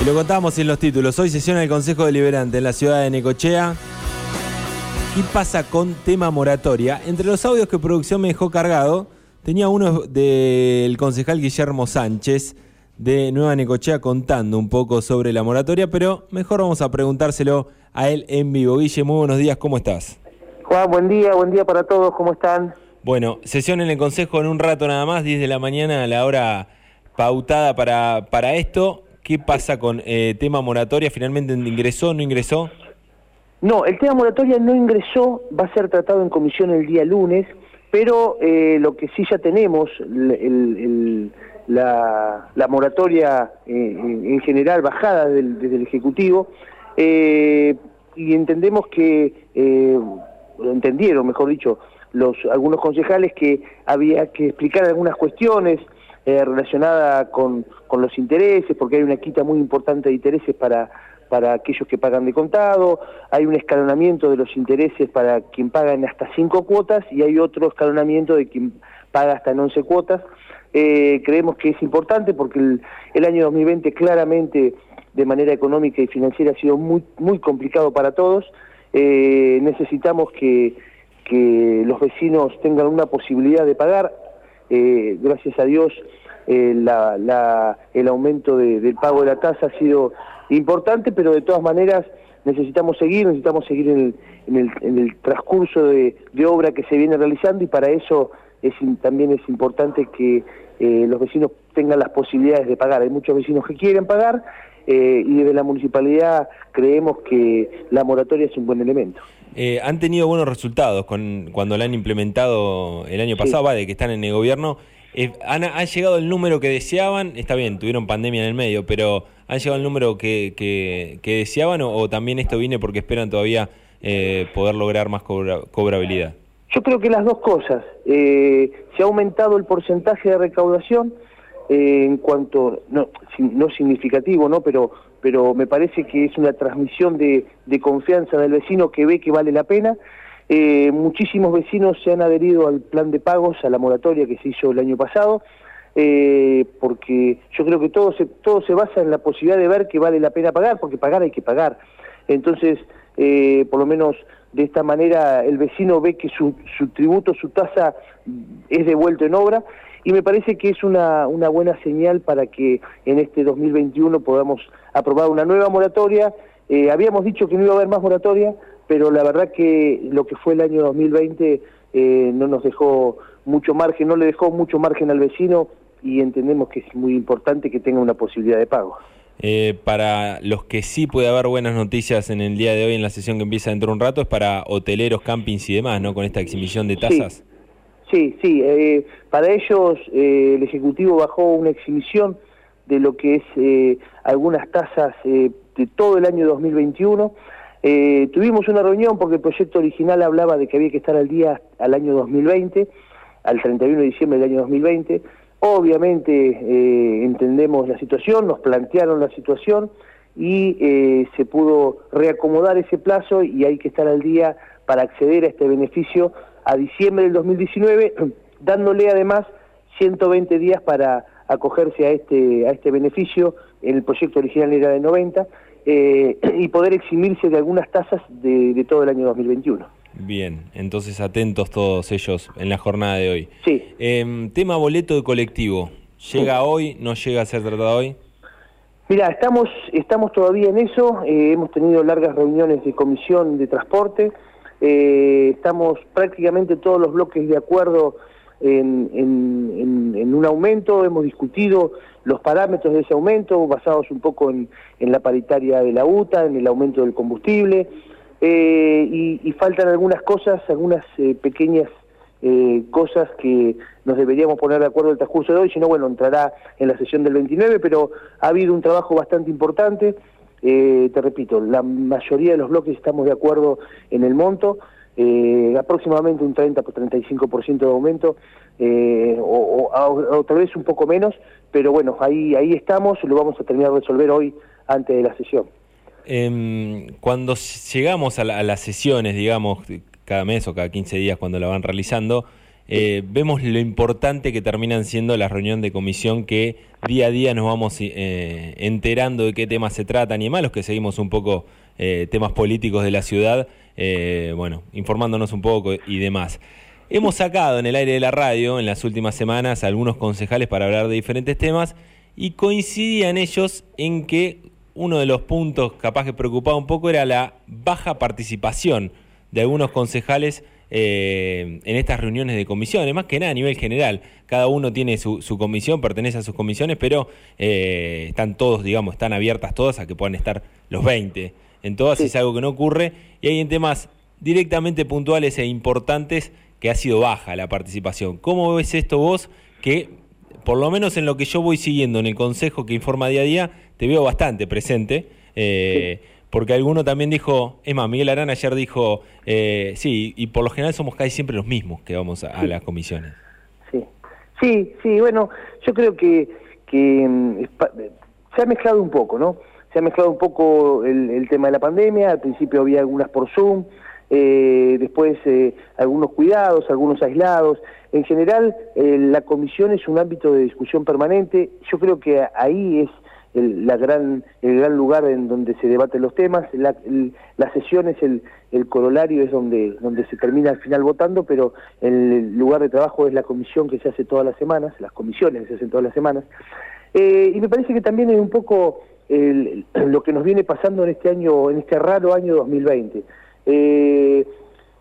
Y lo contábamos en los títulos. Hoy sesiona el Consejo Deliberante en la ciudad de Necochea. ¿Qué pasa con tema moratoria? Entre los audios que producción me dejó cargado, tenía uno del concejal Guillermo Sánchez de Nueva Necochea contando un poco sobre la moratoria, pero mejor vamos a preguntárselo a él en vivo. Guille, muy buenos días, ¿cómo estás? Juan, buen día, buen día para todos, ¿cómo están? Bueno, sesión en el Consejo en un rato nada más, 10 de la mañana a la hora pautada para, para esto. ¿Qué pasa con eh, tema moratoria? ¿Finalmente ingresó, no ingresó? No, el tema moratoria no ingresó, va a ser tratado en comisión el día lunes, pero eh, lo que sí ya tenemos, la, moratoria eh, en general bajada desde el Ejecutivo, y entendemos que, lo entendieron, mejor dicho, los algunos concejales que había que explicar algunas cuestiones, eh, relacionada con, con, los intereses, porque hay una quita muy importante de intereses para, para aquellos que pagan de contado, hay un escalonamiento de los intereses para quien paga en hasta cinco cuotas y hay otro escalonamiento de quien paga hasta en once cuotas. Eh, creemos que es importante porque el, el, año 2020 claramente de manera económica y financiera ha sido muy, muy complicado para todos. Eh, necesitamos que, que los vecinos tengan una posibilidad de pagar. Eh, gracias a Dios eh, el aumento del pago de la tasa ha sido importante, pero de todas maneras necesitamos seguir, necesitamos seguir en el, transcurso de, obra que se viene realizando y para eso es, también es importante que eh, los vecinos tengan las posibilidades de pagar. Hay muchos vecinos que quieren pagar y desde la municipalidad creemos que la moratoria es un buen elemento. Eh, han tenido buenos resultados con, cuando la han implementado el año pasado, de que están en el gobierno. Eh, han, llegado el número que deseaban, está bien, tuvieron pandemia en el medio, pero ¿han llegado el número que, que, deseaban o, también esto viene porque esperan todavía eh, poder lograr más cobrabilidad? Yo creo que las dos cosas. se ha aumentado el porcentaje de recaudación en cuanto, no, no significativo, ¿no? pero pero me parece que es una transmisión de, confianza del vecino que ve que vale la pena. Eh, muchísimos vecinos se han adherido al plan de pagos, a la moratoria que se hizo el año pasado, eh, porque yo creo que todo se, todo se basa en la posibilidad de ver que vale la pena pagar, porque pagar hay que pagar. Entonces, eh, por lo menos de esta manera el vecino ve que su, su tributo, su tasa es devuelto en obra y me parece que es una, una buena señal para que en este 2021 podamos aprobar una nueva moratoria. Eh, habíamos dicho que no iba a haber más moratoria, pero la verdad que lo que fue el año 2020 eh, no nos dejó mucho margen, no le dejó mucho margen al vecino y entendemos que es muy importante que tenga una posibilidad de pago. Eh, para los que sí puede haber buenas noticias en el día de hoy, en la sesión que empieza dentro de un rato, es para hoteleros, campings y demás, ¿no? Con esta exhibición de tasas. Sí, sí, eh, para ellos eh, el Ejecutivo bajó una exhibición de lo que es eh, algunas tasas de todo el año 2021. tuvimos una reunión porque el proyecto original hablaba de que había que estar al día al año 2020, al 31 de diciembre del año 2020. Obviamente entendemos la situación, nos plantearon la situación y se pudo reacomodar ese plazo y hay que estar al día para acceder a este beneficio a diciembre del 2019, dándole además 120 días para acogerse a este, a este beneficio, el proyecto original era de 90, eh, y poder eximirse de algunas tasas de, todo el año 2021. Bien, entonces atentos todos ellos en la jornada de hoy. Sí. Em, tema boleto de colectivo, ¿llega hoy, no llega a ser tratado hoy? Mira, estamos, estamos todavía en eso, eh, hemos tenido largas reuniones de comisión de transporte, eh, estamos prácticamente todos los bloques de acuerdo en, un aumento, hemos discutido los parámetros de ese aumento basados un poco en, la paritaria de la UTA, en el aumento del combustible, eh, y, faltan algunas cosas, algunas eh, pequeñas cosas que nos deberíamos poner de acuerdo el transcurso de hoy, si no, bueno, entrará en la sesión del 29, pero ha habido un trabajo bastante importante. Eh, te repito, la mayoría de los bloques estamos de acuerdo en el monto, eh, aproximadamente un 30 por 35% de aumento, eh, o, tal vez un poco menos, pero bueno, ahí, ahí estamos, lo vamos a terminar de resolver hoy antes de la sesión. Em, cuando llegamos a, las sesiones, digamos, cada mes o cada 15 días cuando la van realizando, eh, vemos lo importante que terminan siendo las reuniones de comisión que día a día nos vamos eh, enterando de qué temas se tratan y demás, los que seguimos un poco eh, temas políticos de la ciudad, bueno, informándonos un poco y demás. Hemos sacado en el aire de la radio en las últimas semanas algunos concejales para hablar de diferentes temas y coincidían ellos en que uno de los puntos capaz que preocupaba un poco era la baja participación de algunos concejales eh, en estas reuniones de comisiones, más que nada a nivel general. Cada uno tiene su, comisión, pertenece a sus comisiones, pero eh, están todos, digamos, están abiertas todas a que puedan estar los 20. En todas es algo que no ocurre y hay en temas directamente puntuales e importantes que ha sido baja la participación. ¿Cómo ves esto vos que, por lo menos en lo que yo voy siguiendo en el consejo que informa día a día, te veo bastante presente? Eh, porque alguno también dijo, es más, Miguel Arán ayer dijo, eh, sí, y por lo general somos casi siempre los mismos que vamos a, las comisiones. Sí, sí, sí, bueno, yo creo que, que mm, se ha mezclado un poco, ¿no? Se ha mezclado un poco el, tema de la pandemia, al principio había algunas por Zoom, eh, después eh, algunos cuidados, algunos aislados. En general, la comisión es un ámbito de discusión permanente. Yo creo que ahí es el, la gran, el gran lugar en donde se debaten los temas. La, la sesión es el, el corolario, es donde, donde se termina al final votando, pero el lugar de trabajo es la comisión que se hace todas las semanas, las comisiones que se hacen todas las semanas. Eh, y me parece que también es un poco el, lo que nos viene pasando en este año, en este raro año 2020. Eh,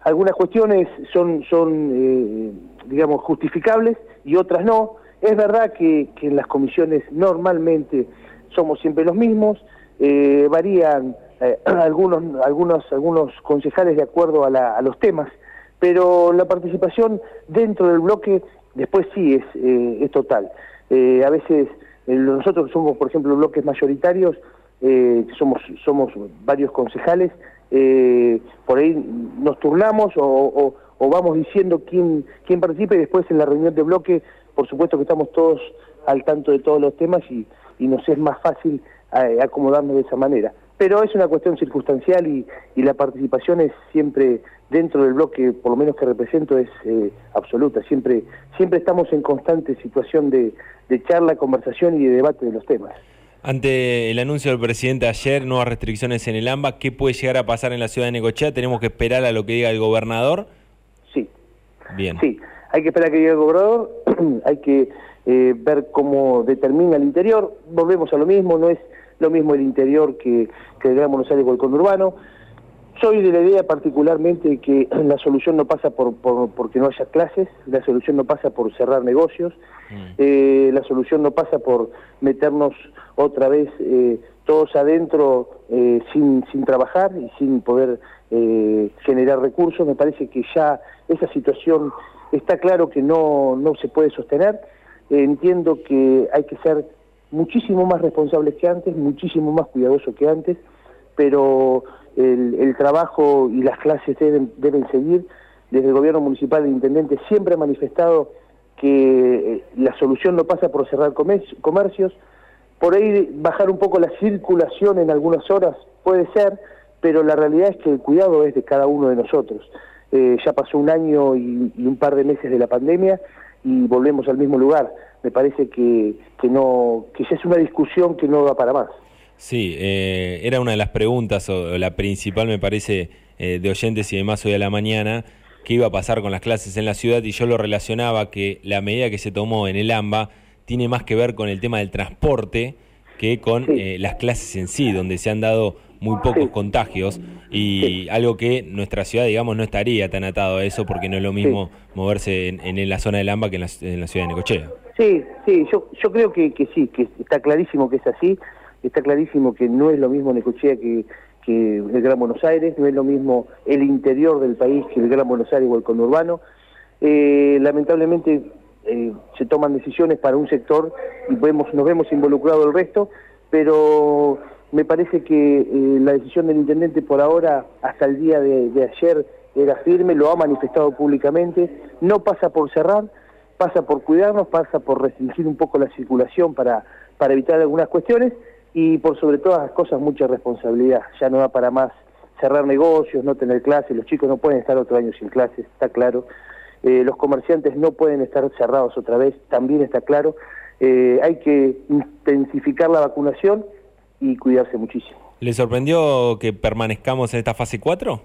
algunas cuestiones son, son eh, digamos, justificables y otras no. Es verdad que en las comisiones normalmente somos siempre los mismos, eh, varían eh, algunos, algunos, algunos concejales de acuerdo a, los temas, pero la participación dentro del bloque después sí es, eh, es total. a veces nosotros somos, por ejemplo, bloques mayoritarios, somos, somos varios concejales, por ahí nos turnamos o, o, vamos diciendo quién, quién participa y después en la reunión de bloque, por supuesto que estamos todos al tanto de todos los temas y, y nos es más fácil eh, acomodarnos de esa manera. Pero es una cuestión circunstancial y, la participación es siempre dentro del bloque, por lo menos que represento, es eh, absoluta. Siempre, siempre estamos en constante situación de, charla, conversación y de debate de los temas. Ante el anuncio del presidente ayer, nuevas restricciones en el AMBA, ¿qué puede llegar a pasar en la ciudad de Necochea? ¿Tenemos que esperar a lo que diga el gobernador? Sí. Bien. Sí, hay que esperar a que diga el gobernador, hay que eh, ver cómo determina el interior. Volvemos a lo mismo, no es lo mismo el interior que, que el Gran Buenos Aires o el conurbano. Soy de la idea particularmente que la solución no pasa por, por porque no haya clases, la solución no pasa por cerrar negocios, mm. eh, la solución no pasa por meternos otra vez eh, todos adentro sin, sin trabajar y sin poder generar recursos. Me parece que ya esa situación está claro que no, no se puede sostener entiendo que hay que ser muchísimo más responsables que antes, muchísimo más cuidadosos que antes, pero el, trabajo y las clases deben, deben seguir. Desde el gobierno municipal, el intendente siempre ha manifestado que eh, la solución no pasa por cerrar comercios, por ahí bajar un poco la circulación en algunas horas puede ser, pero la realidad es que el cuidado es de cada uno de nosotros. Eh, ya pasó un año y, un par de meses de la pandemia y volvemos al mismo lugar. Me parece que, que no que ya es una discusión que no va para más. Sí, eh, era una de las preguntas, o la principal me parece, eh, de oyentes y demás hoy a la mañana, qué iba a pasar con las clases en la ciudad y yo lo relacionaba que la medida que se tomó en el AMBA tiene más que ver con el tema del transporte que con eh, las clases en sí, donde se han dado muy pocos contagios y algo que nuestra ciudad, digamos, no estaría tan atado a eso porque no es lo mismo moverse en, la zona del AMBA que en la, ciudad de Necochea. Sí, sí, yo, yo creo que, que sí, que está clarísimo que es así, está clarísimo que no es lo mismo Necochea que, que el Gran Buenos Aires, no es lo mismo el interior del país que el Gran Buenos Aires o el conurbano. Eh, lamentablemente eh, se toman decisiones para un sector y vemos, nos vemos involucrado el resto, pero me parece que eh, la decisión del intendente por ahora, hasta el día de, ayer, era firme, lo ha manifestado públicamente, no pasa por cerrar, pasa por cuidarnos, pasa por restringir un poco la circulación para, para evitar algunas cuestiones y por sobre todas las cosas mucha responsabilidad, ya no da para más cerrar negocios, no tener clases, los chicos no pueden estar otro año sin clases, está claro, eh, los comerciantes no pueden estar cerrados otra vez, también está claro. Eh, hay que intensificar la vacunación y cuidarse muchísimo. ¿Le sorprendió que permanezcamos en esta fase 4?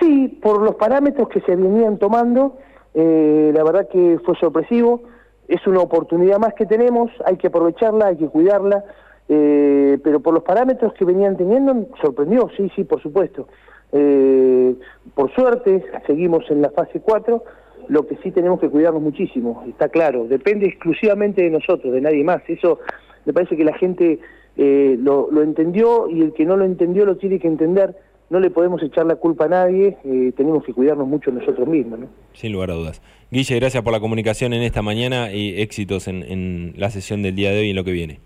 Sí, por los parámetros que se venían tomando, eh, la verdad que fue sorpresivo. Es una oportunidad más que tenemos, hay que aprovecharla, hay que cuidarla, eh, pero por los parámetros que venían teniendo, sorprendió, sí, sí, por supuesto. Eh, por suerte, seguimos en la fase 4, lo que sí tenemos que cuidarnos muchísimo, está claro, depende exclusivamente de nosotros, de nadie más. Eso me parece que la gente eh, lo, lo entendió y el que no lo entendió lo tiene que entender no le podemos echar la culpa a nadie, eh, tenemos que cuidarnos mucho nosotros mismos. ¿no? Sin lugar a dudas. Guille, gracias por la comunicación en esta mañana y éxitos en, en la sesión del día de hoy y en lo que viene.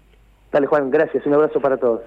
Dale Juan, gracias, un abrazo para todos.